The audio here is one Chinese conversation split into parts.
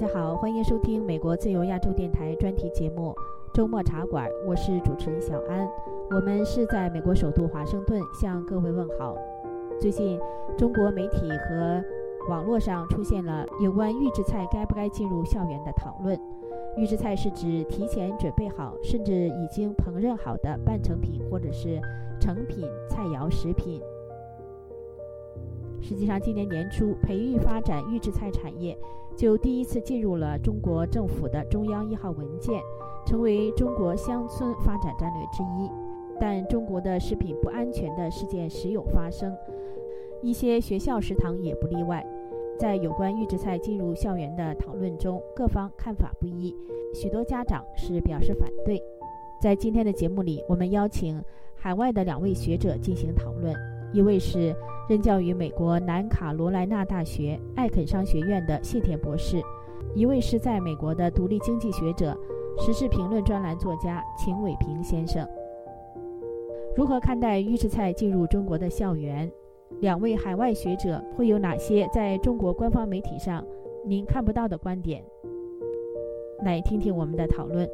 大家好，欢迎收听美国自由亚洲电台专题节目《周末茶馆》，我是主持人小安。我们是在美国首都华盛顿向各位问好。最近，中国媒体和网络上出现了有关预制菜该不该进入校园的讨论。预制菜是指提前准备好，甚至已经烹饪好的半成品或者是成品菜肴食品。实际上，今年年初，培育发展预制菜产业就第一次进入了中国政府的中央一号文件，成为中国乡村发展战略之一。但中国的食品不安全的事件时有发生，一些学校食堂也不例外。在有关预制菜进入校园的讨论中，各方看法不一，许多家长是表示反对。在今天的节目里，我们邀请海外的两位学者进行讨论，一位是任教于美国南卡罗来纳大学艾肯商学院的谢田博士，一位是在美国的独立经济学者、时事评论专栏作家秦伟平先生。如何看待预制菜进入中国的校园？两位海外学者会有哪些在中国官方媒体上您看不到的观点？来听听我们的讨论。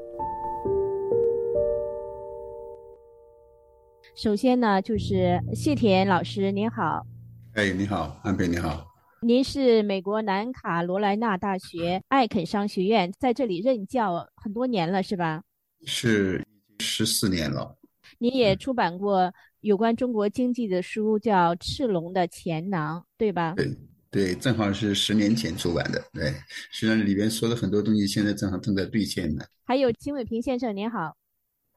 首先呢，就是谢田老师，您好。哎，你好，安培，你好。您是美国南卡罗来纳大学艾肯商学院在这里任教很多年了，是吧？是十四年了。您也出版过有关中国经济的书，叫《赤龙的钱囊》，对吧？对对，正好是十年前出版的。对，实际上里边说的很多东西，现在正好正在兑现呢。还有金伟平先生，您好。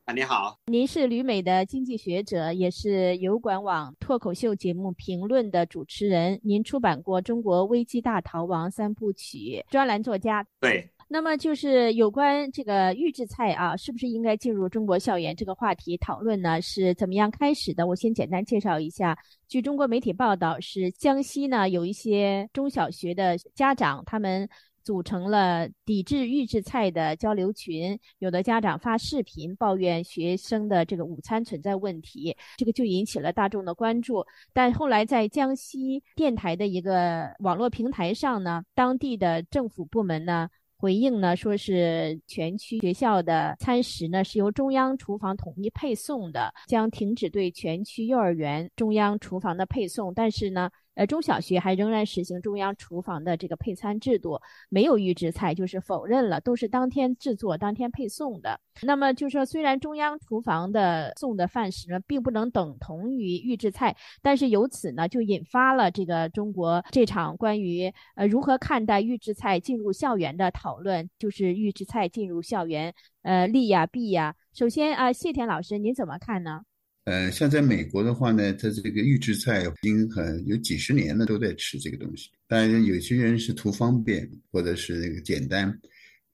啊，你好。您是旅美的经济学者，也是油管网脱口秀节目评论的主持人。您出版过《中国危机大逃亡三部曲》，专栏作家。对。那么就是有关这个预制菜啊，是不是应该进入中国校园这个话题讨论呢？是怎么样开始的？我先简单介绍一下。据中国媒体报道，是江西呢有一些中小学的家长，他们组成了抵制预制菜的交流群，有的家长发视频抱怨学生的这个午餐存在问题，这个就引起了大众的关注。但后来在江西电台的一个网络平台上呢，当地的政府部门呢。回应呢，说是全区学校的餐食呢是由中央厨房统一配送的，将停止对全区幼儿园中央厨房的配送，但是呢。呃，中小学还仍然实行中央厨房的这个配餐制度，没有预制菜，就是否认了，都是当天制作、当天配送的。那么就说，虽然中央厨房的送的饭食呢，并不能等同于预制菜，但是由此呢，就引发了这个中国这场关于呃如何看待预制菜进入校园的讨论，就是预制菜进入校园，呃，利呀弊呀。首先啊，谢田老师，您怎么看呢？呃，像在美国的话呢，它这个预制菜已经很有几十年了，都在吃这个东西。当然，有些人是图方便，或者是那个简单。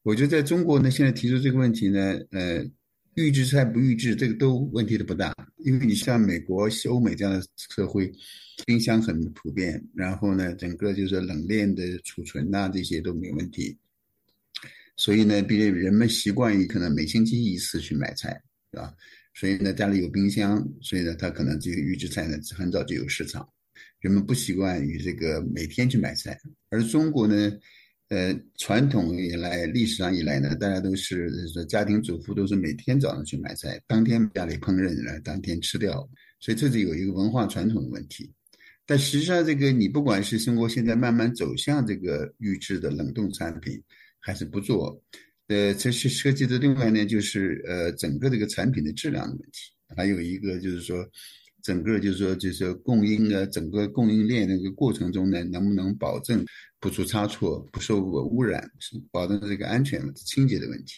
我觉得在中国呢，现在提出这个问题呢，呃，预制菜不预制，这个都问题都不大，因为你像美国、欧美这样的社会，冰箱很普遍，然后呢，整个就是冷链的储存呐，这些都没问题。所以呢，毕竟人们习惯于可能每星期一次去买菜，是吧？所以呢，家里有冰箱，所以呢，他可能这个预制菜呢很早就有市场。人们不习惯于这个每天去买菜，而中国呢，呃，传统以来、历史上以来呢，大家都是说家庭主妇都是每天早上去买菜，当天家里烹饪了，当天吃掉。所以这是有一个文化传统的问题。但实际上，这个你不管是中国现在慢慢走向这个预制的冷冻产品，还是不做。呃，这是涉及的另外呢，就是呃，整个这个产品的质量的问题，还有一个就是说，整个就是说，就是供应的整个供应链那个过程中呢，能不能保证不出差错、不受污染，保证这个安全清洁的问题。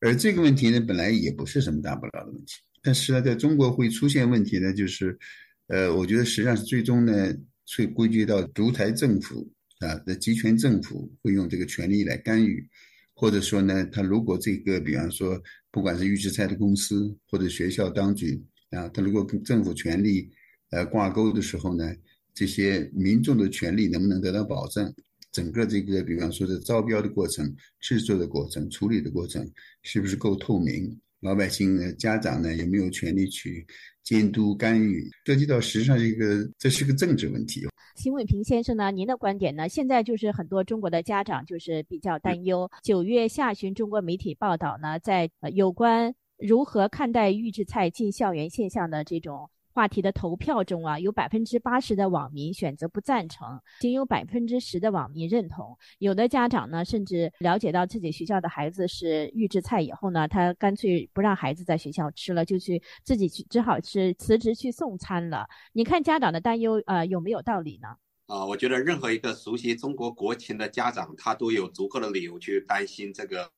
而这个问题呢，本来也不是什么大不了的问题，但是呢，在中国会出现问题呢，就是，呃，我觉得实际上是最终呢，会归结到独裁政府啊的集权政府会用这个权力来干预。或者说呢，他如果这个，比方说，不管是预制菜的公司或者学校当局啊，他如果跟政府权力呃挂钩的时候呢，这些民众的权利能不能得到保证？整个这个，比方说的招标的过程、制作的过程、处理的过程，是不是够透明？老百姓呢、家长呢有没有权利去监督干预？涉及到实际上一个这是个政治问题。邢伟平先生呢，您的观点呢？现在就是很多中国的家长就是比较担忧。九月下旬，中国媒体报道呢，在有关如何看待预制菜进校园现象的这种。话题的投票中啊，有百分之八十的网民选择不赞成，仅有百分之十的网民认同。有的家长呢，甚至了解到自己学校的孩子是预制菜以后呢，他干脆不让孩子在学校吃了，就去自己去，只好是辞职去送餐了。你看家长的担忧，呃，有没有道理呢？啊，我觉得任何一个熟悉中国国情的家长，他都有足够的理由去担心这个，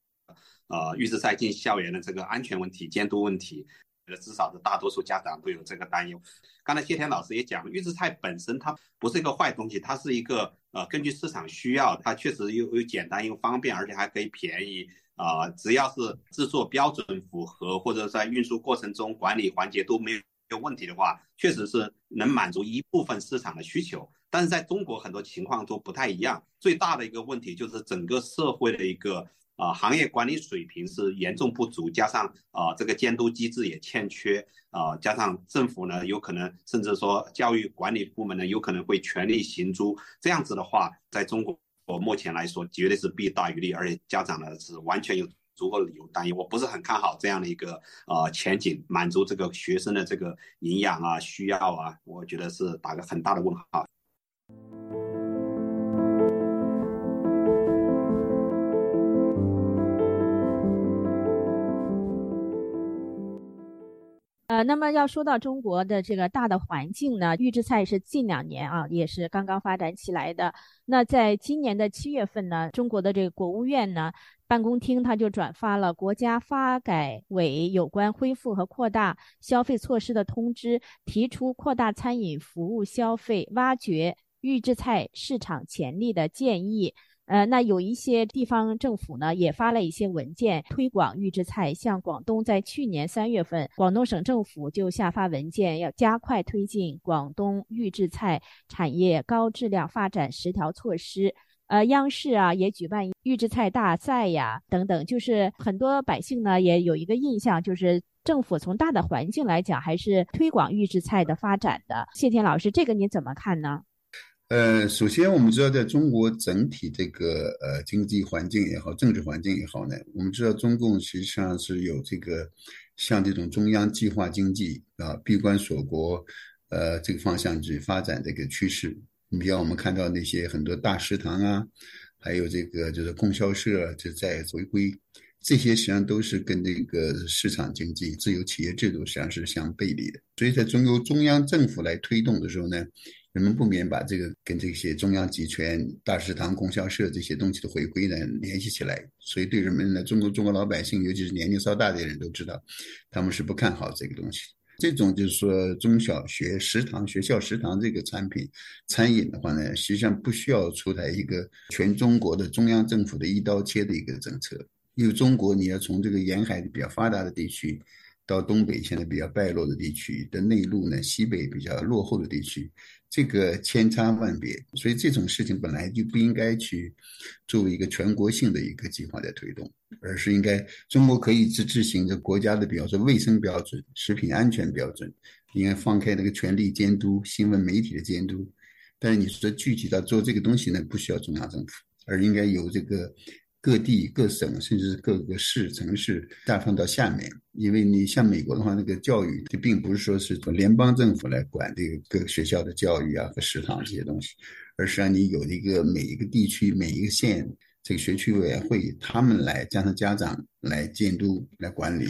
呃，预制菜进校园的这个安全问题、监督问题。至少是大多数家长都有这个担忧。刚才谢天老师也讲，预制菜本身它不是一个坏东西，它是一个呃根据市场需要，它确实又又简单又方便，而且还可以便宜啊。只要是制作标准符合，或者在运输过程中管理环节都没有问题的话，确实是能满足一部分市场的需求。但是在中国很多情况都不太一样，最大的一个问题就是整个社会的一个。啊，行业管理水平是严重不足，加上啊，这个监督机制也欠缺啊，加上政府呢，有可能甚至说教育管理部门呢，有可能会全力行诸。这样子的话，在中国我目前来说，绝对是弊大于利，而且家长呢是完全有足够的理由担忧。我不是很看好这样的一个呃前景，满足这个学生的这个营养啊需要啊，我觉得是打个很大的问号。呃，那么要说到中国的这个大的环境呢，预制菜是近两年啊，也是刚刚发展起来的。那在今年的七月份呢，中国的这个国务院呢办公厅他就转发了国家发改委有关恢复和扩大消费措施的通知，提出扩大餐饮服务消费、挖掘预制菜市场潜力的建议。呃，那有一些地方政府呢，也发了一些文件推广预制菜。像广东在去年三月份，广东省政府就下发文件，要加快推进广东预制菜产业高质量发展十条措施。呃，央视啊也举办预制菜大赛呀，等等，就是很多百姓呢也有一个印象，就是政府从大的环境来讲，还是推广预制菜的发展的。谢天老师，这个你怎么看呢？呃，首先我们知道，在中国整体这个呃经济环境也好，政治环境也好呢，我们知道中共实际上是有这个像这种中央计划经济啊，闭关锁国，呃，这个方向去发展这个趋势。你比方我们看到那些很多大食堂啊，还有这个就是供销社就在回归，这些实际上都是跟这个市场经济、自由企业制度实际上是相背离的。所以在中由中央政府来推动的时候呢。人们不免把这个跟这些中央集权、大食堂、供销社这些东西的回归呢联系起来，所以对人们呢，中国中国老百姓，尤其是年龄稍大的人都知道，他们是不看好这个东西。这种就是说中小学食堂、学校食堂这个产品餐饮的话呢，实际上不需要出台一个全中国的中央政府的一刀切的一个政策，因为中国你要从这个沿海比较发达的地区。到东北现在比较败落的地区的内陆呢，西北比较落后的地区，这个千差万别，所以这种事情本来就不应该去作为一个全国性的一个计划在推动，而是应该中国可以自制行这国家的，比方说卫生标准、食品安全标准，应该放开那个权力监督新闻媒体的监督。但是你说具体到做这个东西呢，不需要中央政府，而应该由这个。各地各省，甚至是各个市城市，下放到下面。因为你像美国的话，那个教育，就并不是说是从联邦政府来管这个各个学校的教育啊和食堂这些东西，而是让你有一个每一个地区、每一个县这个学区委员会，他们来加上家长来监督、来管理。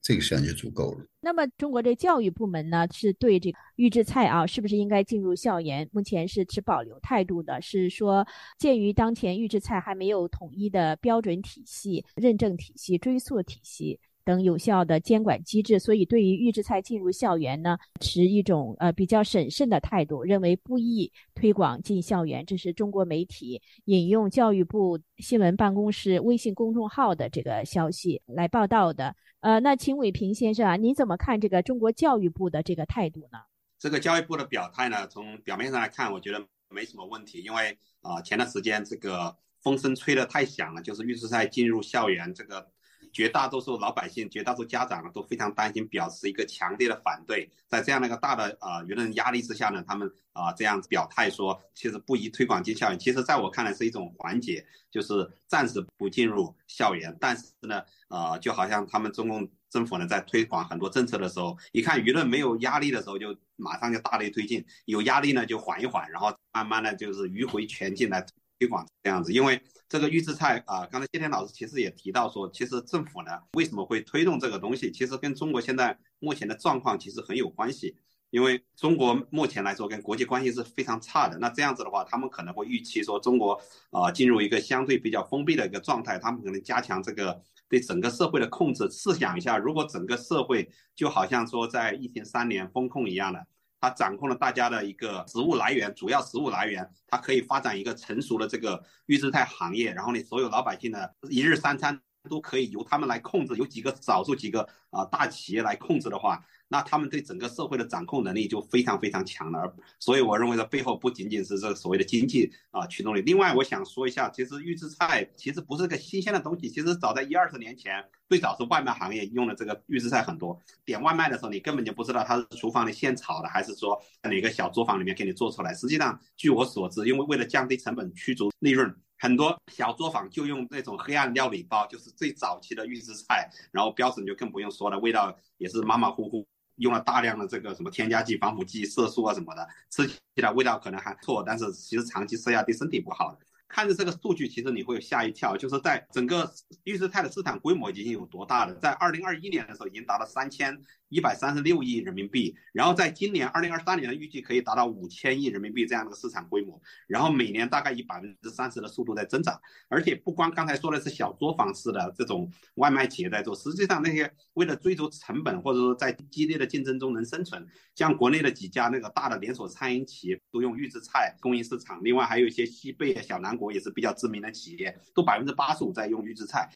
这个实际上就足够了。那么，中国这教育部门呢，是对这个预制菜啊，是不是应该进入校园？目前是持保留态度的，是说，鉴于当前预制菜还没有统一的标准体系、认证体系、追溯体系。等有效的监管机制，所以对于预制菜进入校园呢，持一种呃比较审慎的态度，认为不宜推广进校园。这是中国媒体引用教育部新闻办公室微信公众号的这个消息来报道的。呃，那秦伟平先生啊，你怎么看这个中国教育部的这个态度呢？这个教育部的表态呢，从表面上来看，我觉得没什么问题，因为啊前段时间这个风声吹得太响了，就是预制菜进入校园这个。绝大多数老百姓、绝大多数家长都非常担心，表示一个强烈的反对。在这样的一个大的啊舆论压力之下呢，他们啊这样表态说，其实不宜推广进校园。其实在我看来是一种缓解，就是暂时不进入校园。但是呢，呃，就好像他们中共政府呢在推广很多政策的时候，一看舆论没有压力的时候，就马上就大力推进；有压力呢就缓一缓，然后慢慢的就是迂回前进来推广这样子。因为这个预制菜啊，刚才谢天老师其实也提到说，其实政府呢为什么会推动这个东西，其实跟中国现在目前的状况其实很有关系。因为中国目前来说跟国际关系是非常差的，那这样子的话，他们可能会预期说中国啊进入一个相对比较封闭的一个状态，他们可能加强这个对整个社会的控制。试想一下，如果整个社会就好像说在疫情三年封控一样的，它掌控了大家的一个食物来源，主要食物来源，它可以发展一个成熟的这个预制菜行业，然后呢所有老百姓的一日三餐都可以由他们来控制，有几个少数几个啊大企业来控制的话。那他们对整个社会的掌控能力就非常非常强了，而所以我认为这背后不仅仅是这个所谓的经济啊驱动力。另外，我想说一下，其实预制菜其实不是个新鲜的东西，其实早在一二十年前，最早是外卖行业用的这个预制菜很多。点外卖的时候，你根本就不知道它是厨房里现炒的，还是说哪个小作坊里面给你做出来。实际上，据我所知，因为为了降低成本、驱逐利润，很多小作坊就用那种黑暗料理包，就是最早期的预制菜，然后标准就更不用说了，味道也是马马虎虎。用了大量的这个什么添加剂、防腐剂、色素啊什么的，吃起来味道可能还错，但是其实长期吃下对身体不好的。看着这个数据，其实你会吓一跳，就是在整个预制菜的市场规模已经有多大了？在二零二一年的时候，已经达到三千。一百三十六亿人民币，然后在今年二零二三年的预计可以达到五千亿人民币这样的市场规模，然后每年大概以百分之三十的速度在增长，而且不光刚才说的是小作坊式的这种外卖企业在做，实际上那些为了追逐成本或者说在激烈的竞争中能生存，像国内的几家那个大的连锁餐饮企业都用预制菜供应市场，另外还有一些西贝、小南国也是比较知名的企业，都百分之八十五在用预制菜。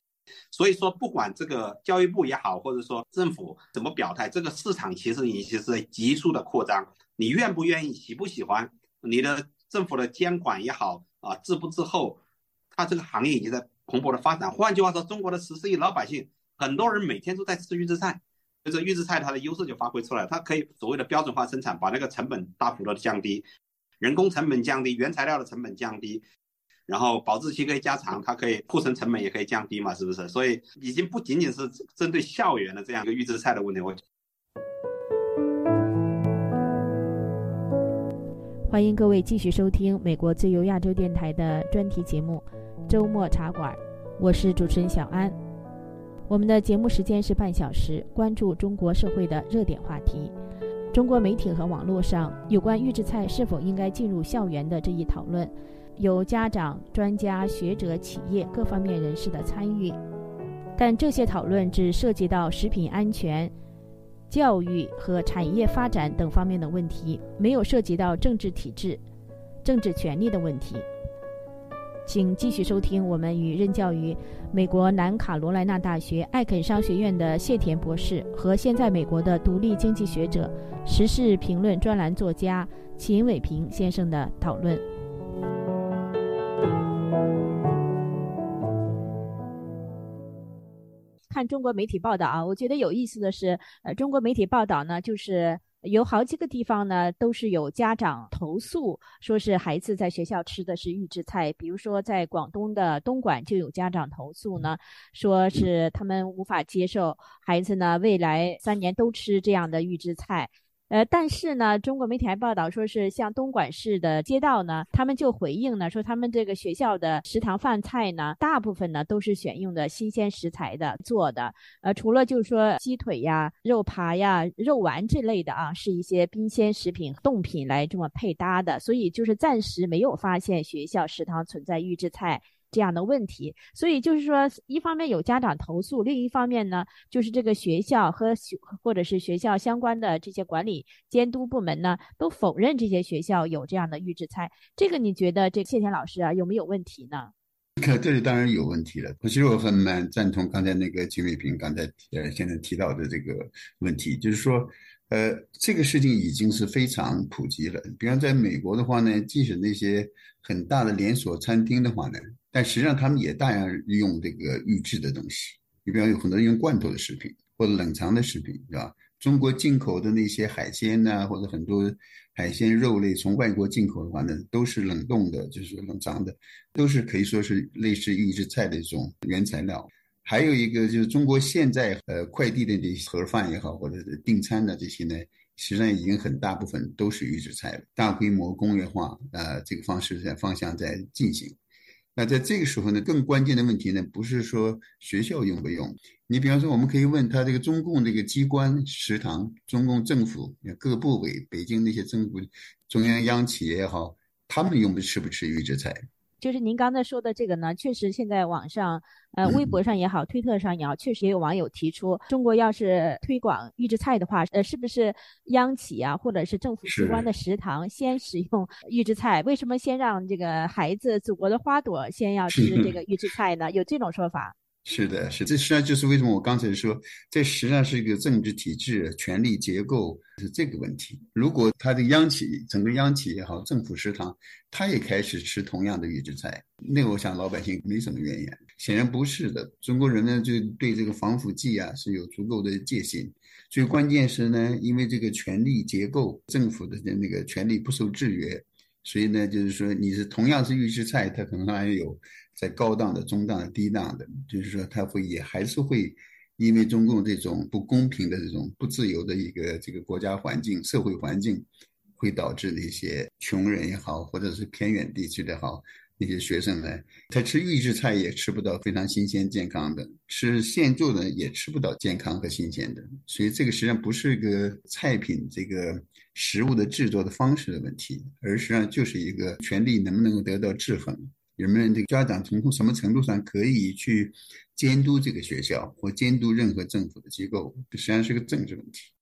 所以说，不管这个教育部也好，或者说政府怎么表态，这个市场其实已经是急速的扩张。你愿不愿意，喜不喜欢，你的政府的监管也好啊，滞不滞后，它这个行业已经在蓬勃的发展。换句话说，中国的十四亿老百姓，很多人每天都在吃预制菜，就是预制菜它的优势就发挥出来，它可以所谓的标准化生产，把那个成本大幅度的降低，人工成本降低，原材料的成本降低。然后保质期可以加长，它可以库存成本也可以降低嘛，是不是？所以已经不仅仅是针对校园的这样一个预制菜的问题。我欢迎各位继续收听美国自由亚洲电台的专题节目《周末茶馆》，我是主持人小安。我们的节目时间是半小时，关注中国社会的热点话题。中国媒体和网络上有关预制菜是否应该进入校园的这一讨论。有家长、专家、学者、企业各方面人士的参与，但这些讨论只涉及到食品安全、教育和产业发展等方面的问题，没有涉及到政治体制、政治权利的问题。请继续收听我们与任教于美国南卡罗来纳大学艾肯商学院的谢田博士和现在美国的独立经济学者、时事评论专栏作家秦伟平先生的讨论。看中国媒体报道啊，我觉得有意思的是，呃，中国媒体报道呢，就是有好几个地方呢，都是有家长投诉，说是孩子在学校吃的是预制菜。比如说，在广东的东莞就有家长投诉呢，说是他们无法接受孩子呢未来三年都吃这样的预制菜。呃，但是呢，中国媒体还报道说是像东莞市的街道呢，他们就回应呢，说他们这个学校的食堂饭菜呢，大部分呢都是选用的新鲜食材的做的，呃，除了就是说鸡腿呀、肉扒呀、肉丸这类的啊，是一些冰鲜食品、冻品来这么配搭的，所以就是暂时没有发现学校食堂存在预制菜。这样的问题，所以就是说，一方面有家长投诉，另一方面呢，就是这个学校和学或者是学校相关的这些管理监督部门呢，都否认这些学校有这样的预制菜。这个你觉得这谢天老师啊有没有问题呢？可这里当然有问题了。其实我很蛮赞同刚才那个金伟平刚才呃现在提到的这个问题，就是说，呃，这个事情已经是非常普及了。比方在美国的话呢，即使那些很大的连锁餐厅的话呢。但实际上，他们也大量用这个预制的东西，你比方有很多人用罐头的食品或者冷藏的食品，对吧？中国进口的那些海鲜呐，或者很多海鲜肉类从外国进口的话呢，都是冷冻的，就是冷藏的，都是可以说是类似预制菜的一种原材料。还有一个就是中国现在呃快递的这些盒饭也好，或者订餐的这些呢，实际上已经很大部分都是预制菜了，大规模工业化呃这个方式在方向在进行。那在这个时候呢，更关键的问题呢，不是说学校用不用。你比方说，我们可以问他这个中共这个机关食堂、中共政府各部委、北京那些政府、中央央企业也好，他们用不吃不吃预制菜？就是您刚才说的这个呢，确实现在网上，呃，微博上也好，推特上也好，确实也有网友提出，中国要是推广预制菜的话，呃，是不是央企啊，或者是政府机关的食堂先使用 预制菜？为什么先让这个孩子，祖国的花朵先要吃这个预制菜呢？有这种说法？是的，是这实际上就是为什么我刚才说，这实际上是一个政治体制、权力结构是这个问题。如果他的央企，整个央企也好，政府食堂，他也开始吃同样的预制菜，那我想老百姓没什么怨言。显然不是的，中国人呢就对这个防腐剂啊是有足够的戒心。最关键是呢，因为这个权力结构，政府的那个权力不受制约，所以呢，就是说你是同样是预制菜，它可能还有。在高档的、中档的、低档的，就是说，它会也还是会，因为中共这种不公平的这种不自由的一个这个国家环境、社会环境，会导致那些穷人也好，或者是偏远地区的好那些学生呢，他吃预制菜也吃不到非常新鲜健康的，吃现做的也吃不到健康和新鲜的。所以这个实际上不是一个菜品这个食物的制作的方式的问题，而实际上就是一个权力能不能够得到制衡。人们这个家长从什么程度上可以去监督这个学校或监督任何政府的机构，实际上是个政治问题。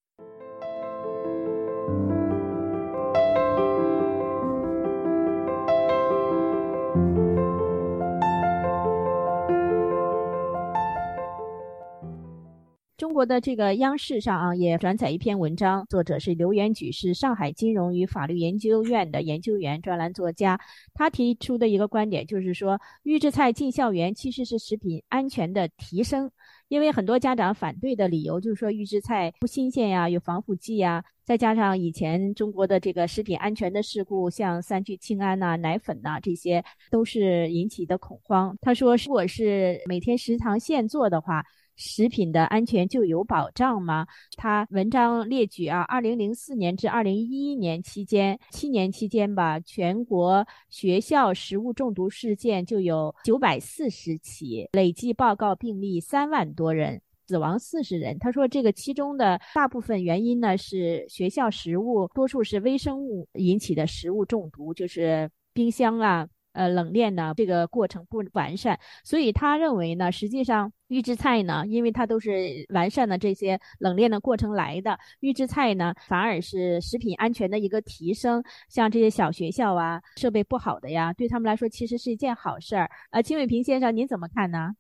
国的这个央视上啊，也转载一篇文章，作者是刘元举，是上海金融与法律研究院的研究员、专栏作家。他提出的一个观点就是说，预制菜进校园其实是食品安全的提升。因为很多家长反对的理由就是说，预制菜不新鲜呀，有防腐剂呀，再加上以前中国的这个食品安全的事故，像三聚氰胺呐、奶粉呐，这些都是引起的恐慌。他说，如果是每天食堂现做的话。食品的安全就有保障吗？他文章列举啊，二零零四年至二零一一年期间，七年期间吧，全国学校食物中毒事件就有九百四十起，累计报告病例三万多人，死亡四十人。他说，这个其中的大部分原因呢是学校食物，多数是微生物引起的食物中毒，就是冰箱啊。呃，冷链呢，这个过程不完善，所以他认为呢，实际上预制菜呢，因为它都是完善的这些冷链的过程来的，预制菜呢，反而是食品安全的一个提升。像这些小学校啊，设备不好的呀，对他们来说其实是一件好事儿。呃，秦伟平先生，您怎么看呢？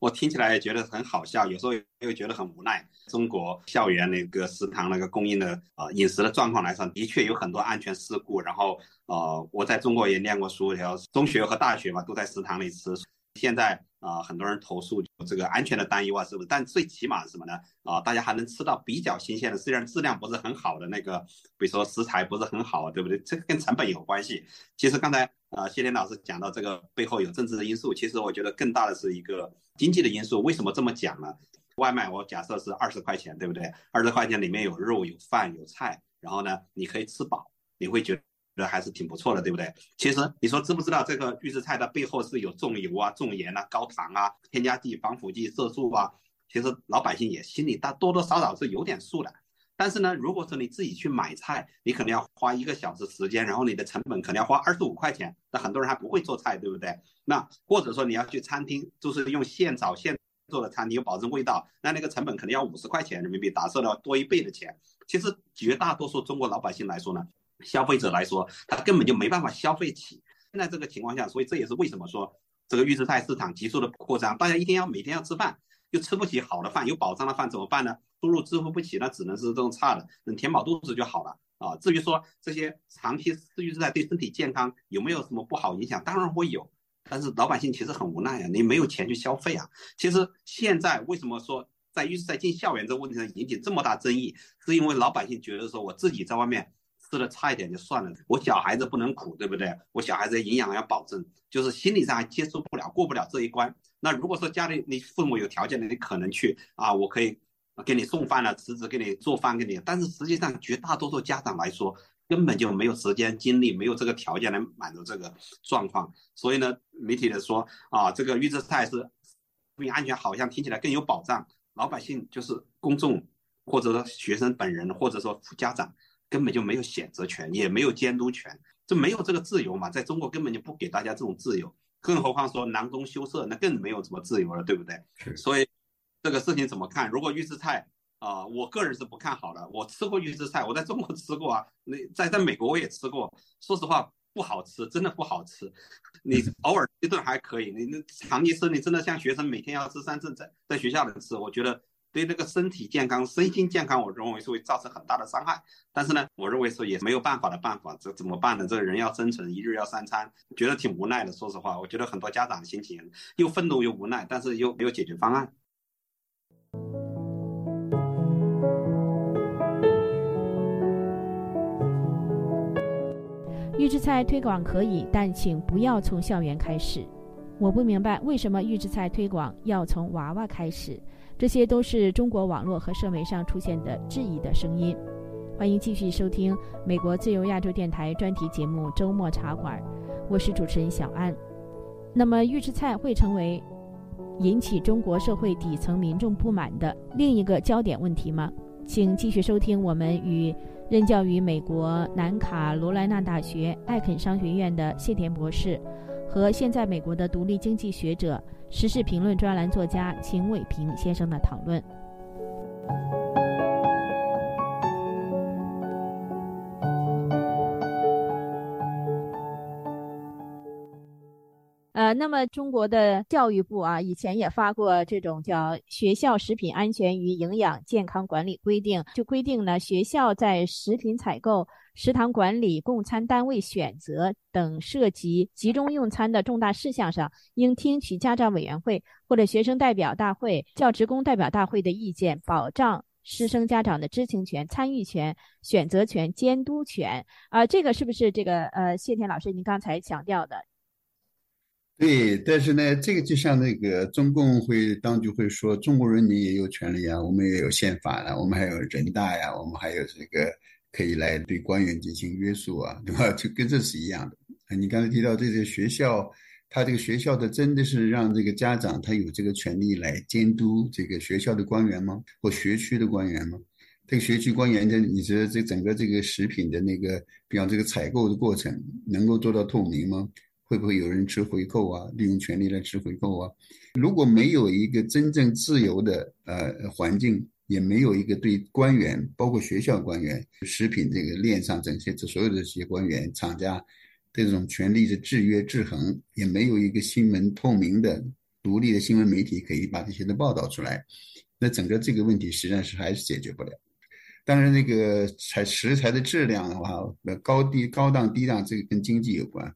我听起来也觉得很好笑，有时候又觉得很无奈。中国校园那个食堂那个供应的啊饮食的状况来说，的确有很多安全事故。然后呃，我在中国也念过书，然后中学和大学嘛都在食堂里吃。现在啊，很多人投诉这个安全的担忧啊，是不是？但最起码什么呢？啊，大家还能吃到比较新鲜的，虽然质量不是很好的那个，比如说食材不是很好，对不对？这个跟成本有关系。其实刚才啊，谢天老师讲到这个背后有政治的因素，其实我觉得更大的是一个经济的因素。为什么这么讲呢？外卖我假设是二十块钱，对不对？二十块钱里面有肉、有饭、有菜，然后呢，你可以吃饱，你会觉得。觉得还是挺不错的，对不对？其实你说知不知道这个预制菜的背后是有重油啊、重盐啊、高糖啊、添加剂、防腐剂、色素啊？其实老百姓也心里大多多少少是有点数的。但是呢，如果说你自己去买菜，你可能要花一个小时时间，然后你的成本可能要花二十五块钱。那很多人还不会做菜，对不对？那或者说你要去餐厅，就是用现炒现做的餐厅，又保证味道，那那个成本可能要五十块钱人民币，打折了多一倍的钱。其实绝大多数中国老百姓来说呢。消费者来说，他根本就没办法消费起。现在这个情况下，所以这也是为什么说这个预制菜市场急速的扩张。大家一天要每天要吃饭，又吃不起好的饭，有保障的饭怎么办呢？收入支付不起，那只能是这种差的，能填饱肚子就好了啊。至于说这些长期吃预制菜对身体健康有没有什么不好影响，当然会有。但是老百姓其实很无奈啊，你没有钱去消费啊。其实现在为什么说在预制菜进校园这个问题上引起这么大争议，是因为老百姓觉得说我自己在外面吃的差一点就算了，我小孩子不能苦，对不对？我小孩子营养要保证，就是心理上还接受不了，过不了这一关。那如果说家里你父母有条件的，你可能去啊，我可以给你送饭了，辞职给你做饭给你。但是实际上绝大多数家长来说，根本就没有时间精力，没有这个条件来满足这个状况。所以呢，媒体的说啊，这个预制菜是食品安全，好像听起来更有保障。老百姓就是公众，或者说学生本人，或者说家长，根本就没有选择权，也没有监督权，就没有这个自由嘛。在中国根本就不给大家这种自由。更何况说囊中羞涩，那更没有什么自由了，对不对？所以这个事情怎么看？如果预制菜啊，我个人是不看好的。我吃过预制菜，我在中国吃过啊，那在在美国我也吃过。说实话，不好吃，真的不好吃。你 偶尔一顿还可以，你那长期吃，你真的像学生每天要吃三顿，在在学校里吃，我觉得。对这个身体健康、身心健康，我认为是会造成很大的伤害。但是呢，我认为说也没有办法的办法，这怎么办呢？这个人要生存，一日要三餐，觉得挺无奈的。说实话，我觉得很多家长心情又愤怒又无奈，但是又没有解决方案。预制菜推广可以，但请不要从校园开始。我不明白为什么预制菜推广要从娃娃开始。这些都是中国网络和社媒上出现的质疑的声音。欢迎继续收听美国自由亚洲电台专题节目《周末茶馆》，我是主持人小安。那么，预制菜会成为引起中国社会底层民众不满的另一个焦点问题吗？请继续收听我们与任教于美国南卡罗来纳大学艾肯商学院的谢田博士和现在美国的独立经济学者。时事评论专栏作家秦伟平先生的讨论。那么中国的教育部啊，以前也发过这种叫《学校食品安全与营养健康管理规定》，就规定呢，学校在食品采购。食堂管理、供餐单位选择等涉及集中用餐的重大事项上，应听取家长委员会或者学生代表大会、教职工代表大会的意见，保障师生家长的知情权、参与权、选择权、监督权。啊，这个是不是这个呃，谢天老师您刚才强调的？对，但是呢，这个就像那个中共会当局会说，中国人民也有权利啊，我们也有宪法啊，我们还有人大呀，我们还有这个。可以来对官员进行约束啊，对吧？就跟这是一样的。你刚才提到这些学校，他这个学校的真的是让这个家长他有这个权利来监督这个学校的官员吗？或学区的官员吗？这个学区官员的，你觉得这整个这个食品的那个，比方这个采购的过程能够做到透明吗？会不会有人吃回扣啊？利用权力来吃回扣啊？如果没有一个真正自由的呃环境。也没有一个对官员，包括学校官员、食品这个链上这些这所有的这些官员、厂家这种权力的制约制衡，也没有一个新闻透明的、独立的新闻媒体可以把这些都报道出来。那整个这个问题实际上是还是解决不了。当然，那个材食材的质量的话，高低高档低档这个跟经济有关。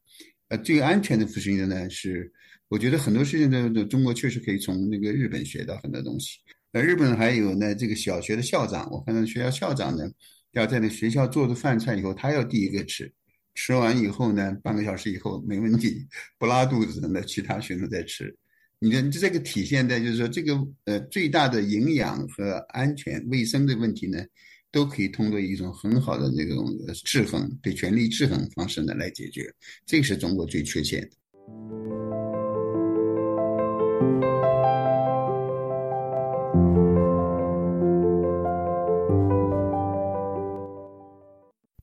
最安全的事情呢是，我觉得很多事情呢，中国确实可以从那个日本学到很多东西。呃，日本还有呢，这个小学的校长，我看到学校校长呢，要在那学校做的饭菜以后，他要第一个吃，吃完以后呢，半个小时以后没问题，不拉肚子，那其他学生再吃。你的这个体现在就是说，这个呃最大的营养和安全卫生的问题呢，都可以通过一种很好的这种制衡，对权力制衡方式呢来解决，这个是中国最缺陷的。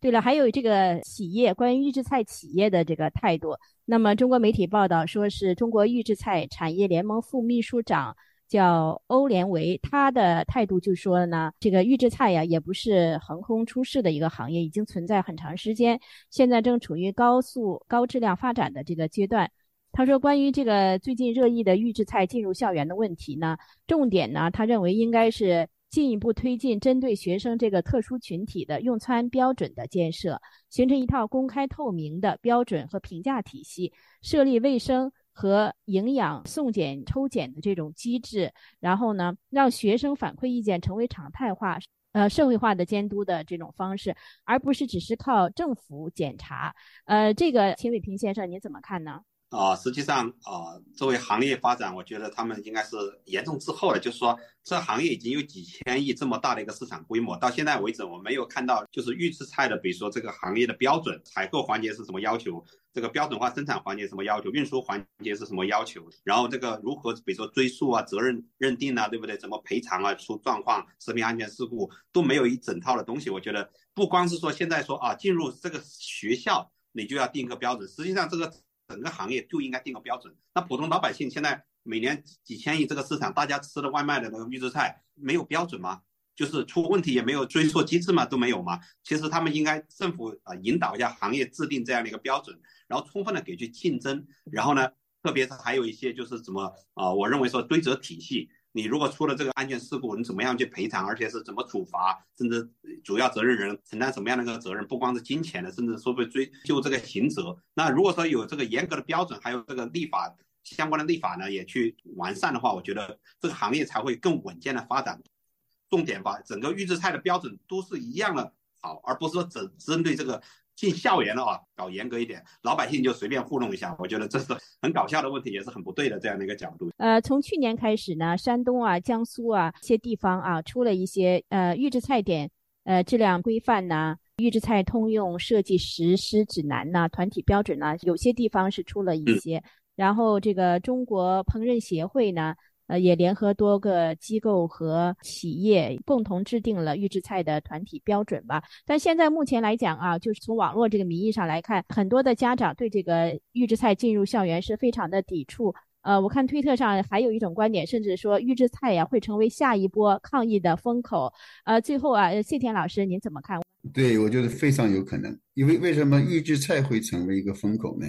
对了，还有这个企业关于预制菜企业的这个态度。那么，中国媒体报道说是中国预制菜产业联盟副秘书长叫欧连维，他的态度就说呢，这个预制菜呀也不是横空出世的一个行业，已经存在很长时间，现在正处于高速高质量发展的这个阶段。他说，关于这个最近热议的预制菜进入校园的问题呢，重点呢，他认为应该是。进一步推进针对学生这个特殊群体的用餐标准的建设，形成一套公开透明的标准和评价体系，设立卫生、和营养送检抽检的这种机制，然后呢，让学生反馈意见成为常态化。呃，社会化的监督的这种方式，而不是只是靠政府检查。呃，这个秦伟平先生，您怎么看呢？啊，实际上啊，作为行业发展，我觉得他们应该是严重滞后了。就是说，这行业已经有几千亿这么大的一个市场规模，到现在为止，我没有看到就是预制菜的，比如说这个行业的标准，采购环节是什么要求，这个标准化生产环节什么要求，运输环节是什么要求，然后这个如何，比如说追溯啊、责任认定啊，对不对？怎么赔偿啊？出状况、食品安全事故都没有一整套的东西。我觉得不光是说现在说啊，进入这个学校你就要定个标准，实际上这个。整个行业就应该定个标准。那普通老百姓现在每年几千亿这个市场，大家吃的外卖的那个预制菜没有标准吗？就是出问题也没有追溯机制嘛？都没有吗？其实他们应该政府啊引导一下行业制定这样的一个标准，然后充分的给去竞争。然后呢，特别是还有一些就是怎么啊，我认为说追责体系。你如果出了这个安全事故，你怎么样去赔偿，而且是怎么处罚，甚至主要责任人承担什么样的一个责任？不光是金钱的，甚至说被追究这个刑责。那如果说有这个严格的标准，还有这个立法相关的立法呢，也去完善的话，我觉得这个行业才会更稳健的发展。重点把整个预制菜的标准都是一样的好，而不是说只针对这个。进校园了啊，搞严格一点，老百姓就随便糊弄一下，我觉得这是很搞笑的问题，也是很不对的这样的一个角度。呃，从去年开始呢，山东啊、江苏啊一些地方啊出了一些呃预制菜点呃质量规范呐、预制菜通用设计实施指南呐、团体标准呐，有些地方是出了一些。然后这个中国烹饪协会呢。呃，也联合多个机构和企业共同制定了预制菜的团体标准吧。但现在目前来讲啊，就是从网络这个名义上来看，很多的家长对这个预制菜进入校园是非常的抵触。呃，我看推特上还有一种观点，甚至说预制菜呀会成为下一波抗疫的风口。呃，最后啊，谢田老师您怎么看？对，我觉得非常有可能，因为为什么预制菜会成为一个风口呢？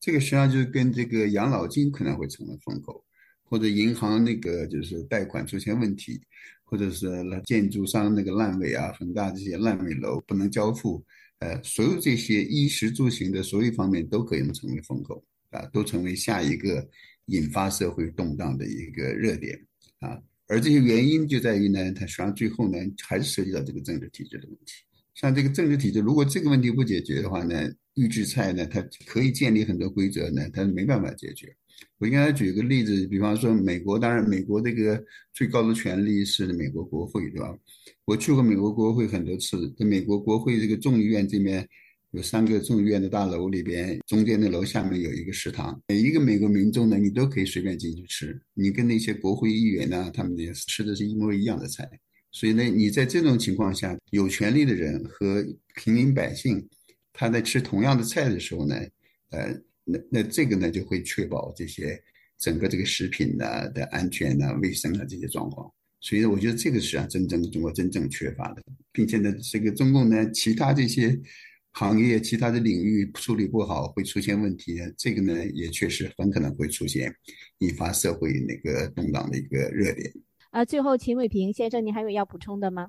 这个实际上就是跟这个养老金可能会成为风口。或者银行那个就是贷款出现问题，或者是建筑商那个烂尾啊，恒大这些烂尾楼不能交付，呃，所有这些衣食住行的所有方面都可能成为风口啊，都成为下一个引发社会动荡的一个热点啊。而这些原因就在于呢，它实际上最后呢还是涉及到这个政治体制的问题。像这个政治体制，如果这个问题不解决的话呢，预制菜呢它可以建立很多规则呢，它是没办法解决。我应该举个例子，比方说美国，当然美国这个最高的权力是美国国会，对吧？我去过美国国会很多次，在美国国会这个众议院这边有三个众议院的大楼里边，中间的楼下面有一个食堂，每一个美国民众呢，你都可以随便进去吃，你跟那些国会议员呢，他们也吃的是一模一样的菜，所以呢，你在这种情况下，有权利的人和平民百姓，他在吃同样的菜的时候呢，呃。那那这个呢，就会确保这些整个这个食品的的安全啊、卫生啊这些状况。所以，我觉得这个是啊，真正中国真正缺乏的，并且呢，这个中共呢，其他这些行业、其他的领域处理不好，会出现问题。这个呢，也确实很可能会出现引发社会那个动荡的一个热点。啊，最后秦伟平先生，你还有要补充的吗？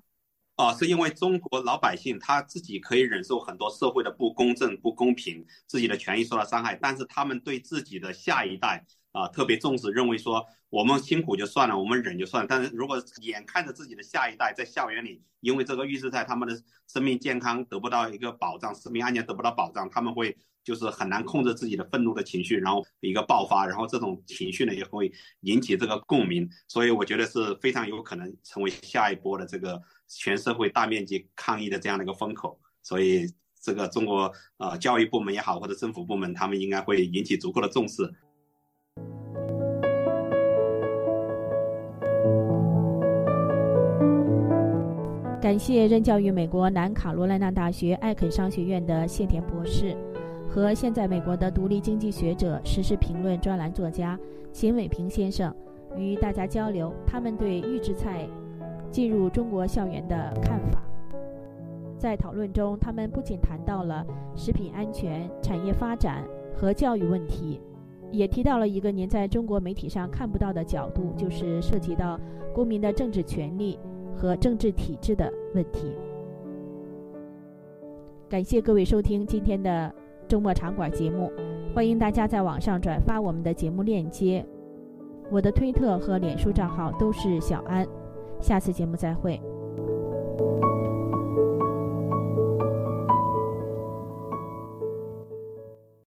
啊，是因为中国老百姓他自己可以忍受很多社会的不公正、不公平，自己的权益受到伤害，但是他们对自己的下一代啊特别重视，认为说我们辛苦就算了，我们忍就算。但是如果眼看着自己的下一代在校园里，因为这个预制菜，他们的生命健康得不到一个保障，生命安全得不到保障，他们会就是很难控制自己的愤怒的情绪，然后一个爆发，然后这种情绪呢也会引起这个共鸣，所以我觉得是非常有可能成为下一波的这个。全社会大面积抗议的这样的一个风口，所以这个中国呃教育部门也好，或者政府部门，他们应该会引起足够的重视。感谢任教于美国南卡罗来纳大学艾肯商学院的谢田博士，和现在美国的独立经济学者、时事评论专栏作家秦伟平先生与大家交流他们对预制菜。进入中国校园的看法，在讨论中，他们不仅谈到了食品安全、产业发展和教育问题，也提到了一个您在中国媒体上看不到的角度，就是涉及到公民的政治权利和政治体制的问题。感谢各位收听今天的。周末茶馆节目，欢迎大家在网上转发我们的节目链接。我的推特和脸书账号都是小安，下次节目再会。